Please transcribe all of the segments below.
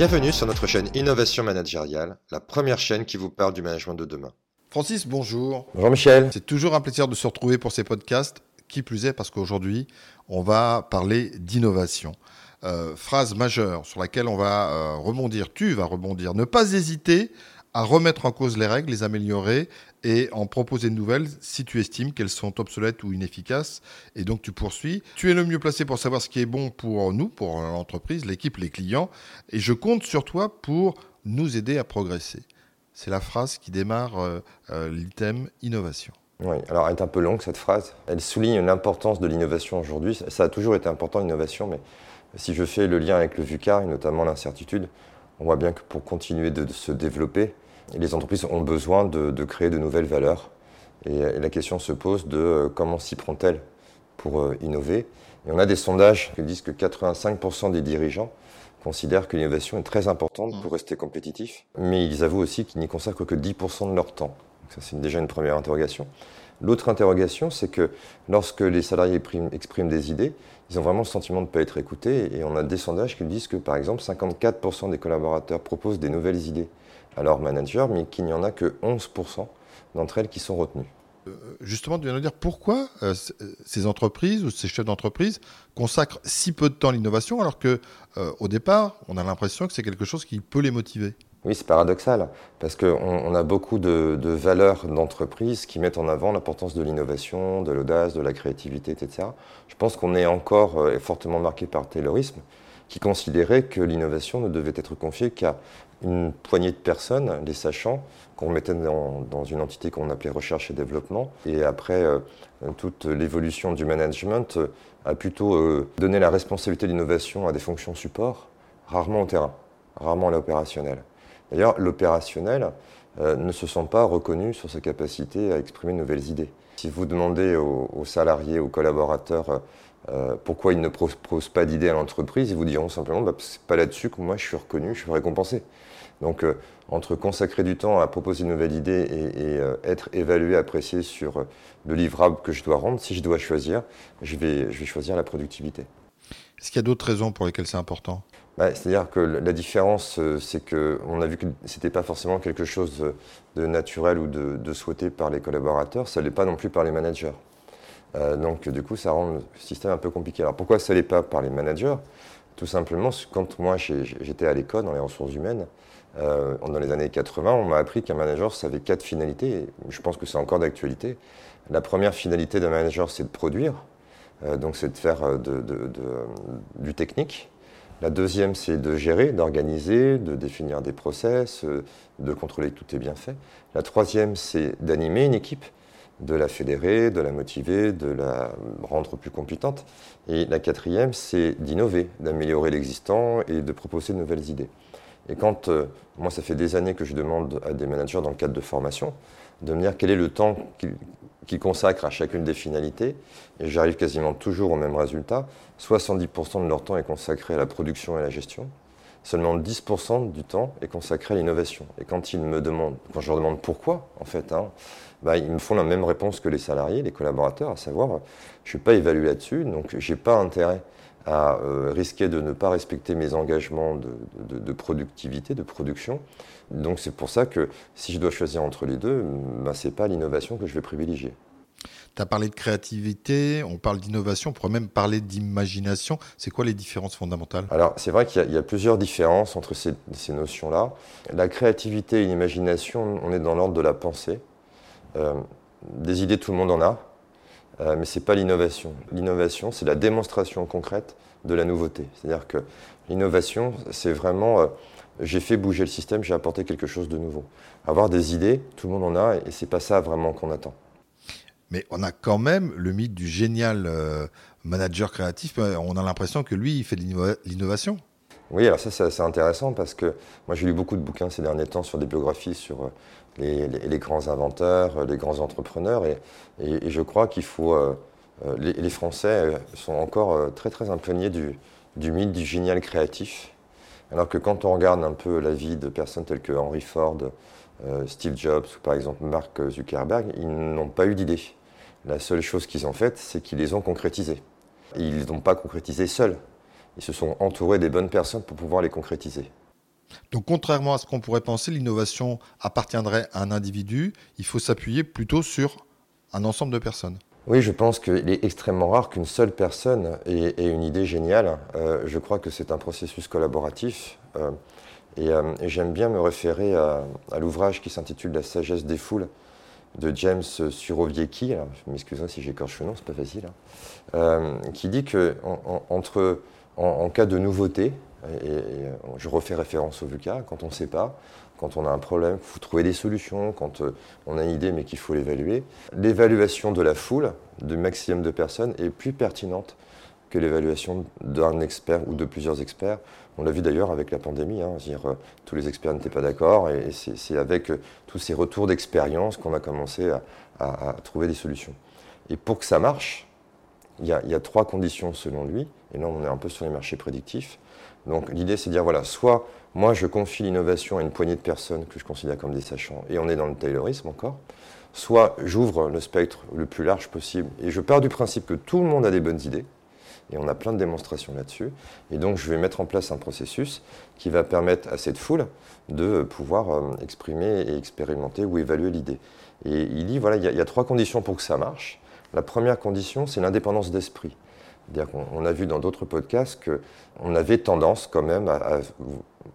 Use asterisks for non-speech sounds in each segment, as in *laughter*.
Bienvenue sur notre chaîne Innovation Managériale, la première chaîne qui vous parle du management de demain. Francis, bonjour. Bonjour Michel. C'est toujours un plaisir de se retrouver pour ces podcasts, qui plus est parce qu'aujourd'hui, on va parler d'innovation. Euh, phrase majeure sur laquelle on va euh, rebondir, tu vas rebondir. Ne pas hésiter à remettre en cause les règles, les améliorer et en proposer de nouvelles si tu estimes qu'elles sont obsolètes ou inefficaces. Et donc tu poursuis. Tu es le mieux placé pour savoir ce qui est bon pour nous, pour l'entreprise, l'équipe, les clients. Et je compte sur toi pour nous aider à progresser. C'est la phrase qui démarre euh, euh, l'item innovation. Oui, alors elle est un peu longue cette phrase. Elle souligne l'importance de l'innovation aujourd'hui. Ça a toujours été important l'innovation, mais si je fais le lien avec le VUCA et notamment l'incertitude, on voit bien que pour continuer de, se développer, les entreprises ont besoin de, créer de nouvelles valeurs. Et, la question se pose de euh, comment s'y prend-elle pour euh, innover. Et on a des sondages qui disent que 85% des dirigeants considèrent que l'innovation est très importante pour rester compétitif, mais ils avouent aussi qu'ils n'y consacrent que 10% de leur temps. ça, c'est déjà une première interrogation. L'autre interrogation, c'est que lorsque les salariés expriment des idées, ils ont vraiment le sentiment de ne pas être écoutés. Et on a des sondages qui disent que, par exemple, 54% des collaborateurs proposent des nouvelles idées à leur manager, mais qu'il n'y en a que 11% d'entre elles qui sont retenues. Euh, justement, tu viens de dire pourquoi euh, ces entreprises ou ces chefs d'entreprise consacrent si peu de temps à l'innovation, alors que euh, au départ, on a l'impression que c'est quelque chose qui peut les motiver. Oui, c'est paradoxal, parce qu'on on a beaucoup de, valeurs d'entreprise qui mettent en avant l'importance de l'innovation, de l'audace, de la créativité, etc. Je pense qu'on est encore euh, fortement marqué par le Taylorisme, qui considérait que l'innovation ne devait être confiée qu'à une poignée de personnes, les sachants, qu'on mettait dans, une entité qu'on appelait recherche et développement. Et après, euh, toute l'évolution du management euh, a plutôt donné la responsabilité de l'innovation à des fonctions support, rarement au terrain, rarement à l'opérationnel. D'ailleurs, l'opérationnel euh, ne se sent pas reconnu sur sa capacité à exprimer de nouvelles idées. Si vous demandez aux, salariés, aux collaborateurs, euh, euh, pourquoi ils ne proposent pas d'idées à l'entreprise, ils vous diront simplement bah, c'est pas là-dessus que moi je suis reconnu, je suis récompensé. Donc, entre consacrer du temps à proposer une nouvelle idée et, être évalué, apprécié sur le livrable que je dois rendre, si je dois choisir, je vais choisir la productivité. Est-ce qu'il y a d'autres raisons pour lesquelles c'est important? Bah, c'est-à-dire que la différence, euh, c'est qu'on a vu que ce n'était pas forcément quelque chose de naturel ou de, souhaité par les collaborateurs, ça ne l'est pas non plus par les managers. Euh, donc du coup, ça rend le système un peu compliqué. Alors pourquoi ça ne l'est pas par les managers? Tout simplement, quand moi j'étais à l'école dans les ressources humaines, euh, dans les années 80, on m'a appris qu'un manager, ça avait quatre finalités, et je pense que c'est encore d'actualité. La première finalité d'un manager, c'est de produire, donc c'est de faire du technique. La deuxième, c'est de gérer, d'organiser, de définir des process, euh, de contrôler que tout est bien fait. La troisième, c'est d'animer une équipe, de la fédérer, de la motiver, de la rendre plus compétente. Et la quatrième, c'est d'innover, d'améliorer l'existant et de proposer de nouvelles idées. Et quand, euh, moi, ça fait des années que je demande à des managers dans le cadre de formation de me dire quel est le temps qu'ils consacrent à chacune des finalités, et j'arrive quasiment toujours au même résultat. 70% de leur temps est consacré à la production et à la gestion. Seulement 10% du temps est consacré à l'innovation. Et quand ils me demandent, quand je leur demande pourquoi, en fait, hein, bah, ils me font la même réponse que les salariés, les collaborateurs, à savoir, je ne suis pas évalué là-dessus, donc je n'ai pas intérêt à euh, risquer de ne pas respecter mes engagements de, productivité, de production. Donc c'est pour ça que si je dois choisir entre les deux, bah, ce n'est pas l'innovation que je vais privilégier. Tu as parlé de créativité, on parle d'innovation, on pourrait même parler d'imagination. C'est quoi les différences fondamentales? Alors c'est vrai qu'il y, a plusieurs différences entre ces, notions-là. La créativité et l'imagination, on est dans l'ordre de la pensée. Euh, des idées, tout le monde en a. Euh, mais ce n'est pas l'innovation. L'innovation, c'est la démonstration concrète de la nouveauté. C'est-à-dire que l'innovation, c'est vraiment, euh, j'ai fait bouger le système, j'ai apporté quelque chose de nouveau. Avoir des idées, tout le monde en a, et c'est pas ça vraiment qu'on attend. Mais on a quand même le mythe du génial euh, manager créatif. On a l'impression que lui, il fait de l'innovation. Oui, alors ça, c'est intéressant parce que moi, j'ai lu beaucoup de bouquins ces derniers temps sur des biographies sur les, grands inventeurs, les grands entrepreneurs. Et, je crois qu'il faut. Euh, euh, les, Français sont encore euh, très très imprégnés du, mythe du génial créatif. Alors que quand on regarde un peu la vie de personnes telles que Henry Ford, Steve Jobs ou par exemple Mark Zuckerberg, ils n'ont pas eu d'idées. La seule chose qu'ils ont faite, c'est qu'ils les ont concrétisées. ils ne les ont pas concrétisées seuls. Ils se sont entourés des bonnes personnes pour pouvoir les concrétiser. Donc contrairement à ce qu'on pourrait penser, l'innovation appartiendrait à un individu, il faut s'appuyer plutôt sur un ensemble de personnes. Oui, je pense qu'il est extrêmement rare qu'une seule personne ait, une idée géniale. Euh, je crois que c'est un processus collaboratif. Euh, euh, et, j'aime bien me référer à, l'ouvrage qui s'intitule La sagesse des foules de James Surowiecki. Je m'excuserai si j'écorche le nom, c'est pas facile. Hein. qui dit que entre, en, cas de nouveauté, et, je refais référence au VUCA, quand on ne sait pas, quand on a un problème, il faut trouver des solutions, quand euh, on a une idée mais qu'il faut l'évaluer. L'évaluation de la foule, du maximum de personnes, est plus pertinente que l'évaluation d'un expert ou de plusieurs experts. On l'a vu d'ailleurs avec la pandémie, hein, euh, tous les experts n'étaient pas d'accord, et c'est avec euh, tous ces retours d'expérience qu'on a commencé à, trouver des solutions. Et pour que ça marche, il y, a, trois conditions selon lui, et là on est un peu sur les marchés prédictifs. Donc l'idée c'est de dire, voilà, soit moi, je confie l'innovation à une poignée de personnes que je considère comme des sachants, et on est dans le taylorisme encore. Soit j'ouvre le spectre le plus large possible, et je pars du principe que tout le monde a des bonnes idées, et on a plein de démonstrations là-dessus. Et donc, je vais mettre en place un processus qui va permettre à cette foule de pouvoir euh, exprimer et expérimenter ou évaluer l'idée. Et il dit, voilà, il y, a trois conditions pour que ça marche. La première condition, c'est l'indépendance d'esprit. Qu'on a vu dans d'autres podcasts qu'on avait tendance quand même à,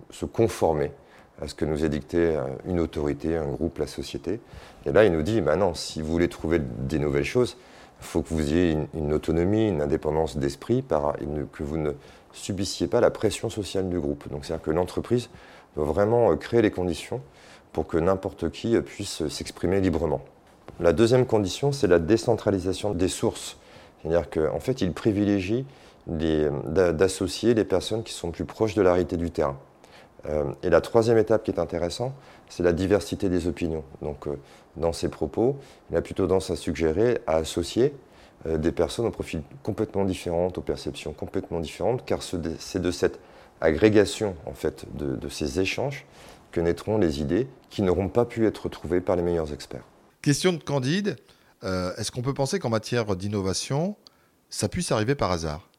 se conformer à ce que nous édictait une autorité, un groupe, la société. Et là, il nous dit, maintenant, si vous voulez trouver des nouvelles choses, il faut que vous ayez une, autonomie, une indépendance d'esprit, que vous ne subissiez pas la pression sociale du groupe. Donc, c'est-à-dire que l'entreprise doit vraiment euh, créer les conditions pour que n'importe qui puisse s'exprimer librement. La deuxième condition, c'est la décentralisation des sources. C'est-à-dire qu'en fait, il privilégie d'associer les personnes qui sont plus proches de la réalité du terrain. Euh, et la troisième étape qui est intéressante, c'est la diversité des opinions. Donc, euh, dans ses propos, il a plutôt tendance à suggérer, à associer euh, des personnes au profil complètement différentes, aux perceptions complètement différentes, car c'est de cette agrégation, en fait, de ces échanges que naîtront les idées qui n'auront pas pu être trouvées par les meilleurs experts. Question de Candide. Est-ce qu'on peut penser qu'en matière d'innovation, ça puisse arriver par hasard?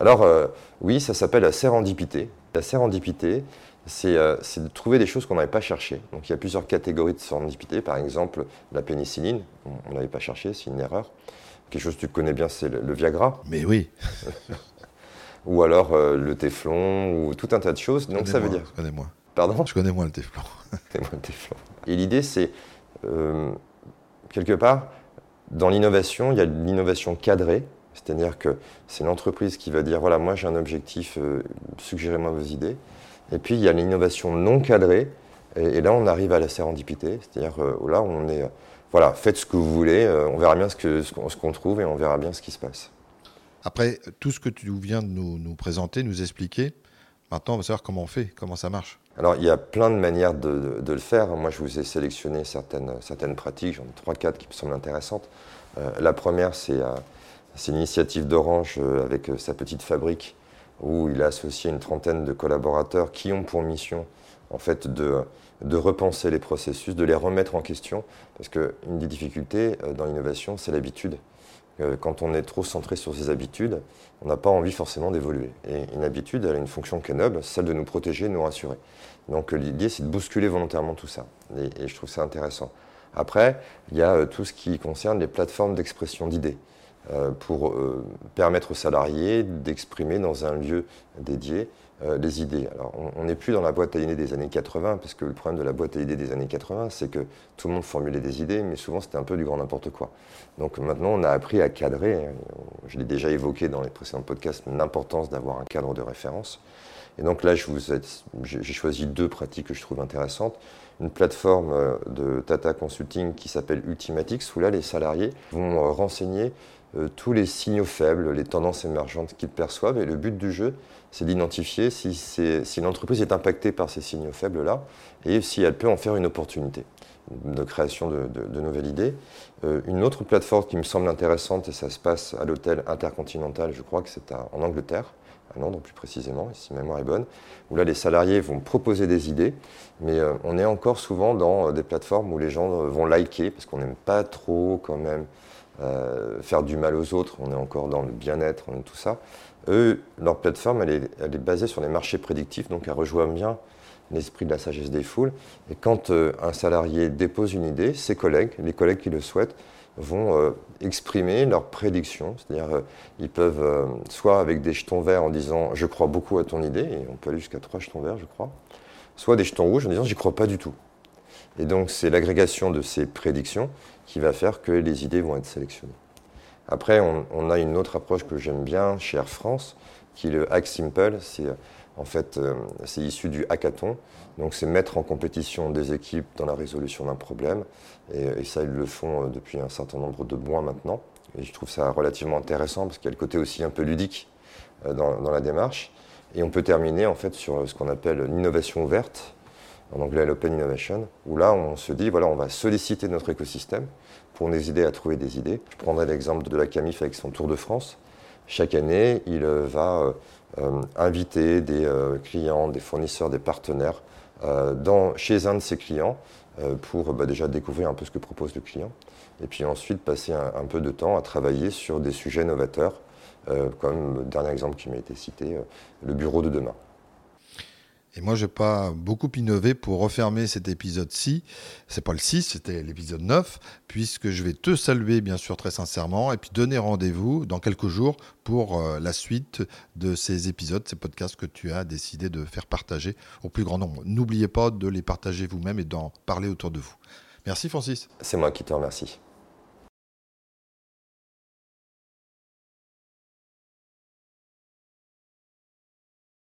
Alors euh, oui, ça s'appelle la sérendipité. La sérendipité, euh, c'est de trouver des choses qu'on n'avait pas cherchées. Donc il y a plusieurs catégories de sérendipité. Par exemple, la pénicilline, on n'avait pas cherché, c'est une erreur. Quelque chose que tu connais bien, c'est le, Viagra. Mais oui. *laughs* ou alors euh, le téflon, ou tout un tas de choses. Donc ça veut dire. Je connais moi. Pardon? Je connais moi le téflon. *laughs* moi le téflon. Et l'idée, c'est quelque part, dans l'innovation, il y a l'innovation cadrée, c'est-à-dire que c'est l'entreprise qui va dire voilà, moi j'ai un objectif, euh, suggérez-moi vos idées. Et puis il y a l'innovation non cadrée, et, là on arrive à la sérendipité, c'est-à-dire euh, là on est voilà, faites ce que vous voulez, euh, on verra bien ce qu'on ce trouve et on verra bien ce qui se passe. Après, tout ce que tu viens de nous, présenter, nous expliquer, maintenant on va savoir comment on fait, comment ça marche. Alors il y a plein de manières de, le faire. Moi je vous ai sélectionné certaines, certaines pratiques, j'en ai trois, quatre qui me semblent intéressantes. la première c'est c'est l'initiative d'Orange euh, avec euh, sa petite fabrique où il a associé une trentaine de collaborateurs qui ont pour mission en fait de, de repenser les processus, de les remettre en question. Parce qu'une des difficultés euh, dans l'innovation, c'est l'habitude. Quand on est trop centré sur ses habitudes, on n'a pas envie forcément d'évoluer. Et une habitude, elle a une fonction qui est noble, celle de nous protéger, de nous rassurer. Donc l'idée, c'est de bousculer volontairement tout ça. Et, je trouve ça intéressant. Après, il y a tout ce qui concerne les plateformes d'expression d'idées. Euh, pour euh, permettre aux salariés d'exprimer dans un lieu dédié euh, les idées. Alors, on n'est plus dans la boîte à idées des années 80, parce que le problème de la boîte à idées des années 80, c'est que tout le monde formulait des idées, mais souvent c'était un peu du grand n'importe quoi. Donc maintenant, on a appris à cadrer. Je l'ai déjà évoqué dans les précédents podcasts, l'importance d'avoir un cadre de référence. Et donc là, j'ai choisi deux pratiques que je trouve intéressantes. Une plateforme de Tata Consulting qui s'appelle Ultimatix, où là, les salariés vont renseigner euh, tous les signaux faibles, les tendances émergentes qu'ils perçoivent. Et le but du jeu, c'est d'identifier si, si l'entreprise est impactée par ces signaux faibles-là et si elle peut en faire une opportunité de création de, nouvelles idées. Euh, une autre plateforme qui me semble intéressante, et ça se passe à l'hôtel Intercontinental, je crois que c'est en Angleterre, à Londres plus précisément, si ma mémoire est bonne, où là les salariés vont proposer des idées, mais euh, on est encore souvent dans des plateformes où les gens vont liker, parce qu'on n'aime pas trop quand même euh, faire du mal aux autres, on est encore dans le bien-être, tout ça. Eux, leur plateforme, elle est, basée sur les marchés prédictifs, donc elle rejoint bien l'esprit de la sagesse des foules. Et quand un salarié dépose une idée, ses collègues, les collègues qui le souhaitent, vont exprimer leurs prédictions. C'est-à-dire, ils peuvent, soit avec des jetons verts en disant je crois beaucoup à ton idée, et on peut aller jusqu'à trois jetons verts, je crois, soit des jetons rouges en disant j'y crois pas du tout. Et donc, c'est l'agrégation de ces prédictions qui va faire que les idées vont être sélectionnées. Après, on, a une autre approche que j'aime bien chez Air France, qui est le Hack Simple. C'est en fait, euh, c'est issu du hackathon. Donc, c'est mettre en compétition des équipes dans la résolution d'un problème. Et, ça, ils le font euh, depuis un certain nombre de mois maintenant. Et je trouve ça relativement intéressant parce qu'il y a le côté aussi un peu ludique euh, dans, dans la démarche. Et on peut terminer en fait sur ce qu'on appelle l'innovation ouverte en anglais l'open innovation, où là on se dit voilà on va solliciter notre écosystème pour nous aider à trouver des idées. Je prendrai l'exemple de la Camif avec son Tour de France. Chaque année, il euh, va euh, euh, inviter des clients, des fournisseurs, des partenaires chez un de ses clients pour bah, déjà découvrir un peu ce que propose le client et puis ensuite passer un, peu de temps à travailler sur des sujets novateurs, comme le dernier exemple qui m'a été cité, le bureau de demain. Et moi, je n'ai pas beaucoup innové pour refermer cet épisode-ci. C'est pas le 6, c'était l'épisode 9, puisque je vais te saluer, bien sûr, très sincèrement, et puis donner rendez-vous dans quelques jours pour euh, la suite de ces épisodes, ces podcasts que tu as décidé de faire partager au plus grand nombre. N'oubliez pas de les partager vous-même et d'en parler autour de vous. Merci, Francis. C'est moi qui te remercie.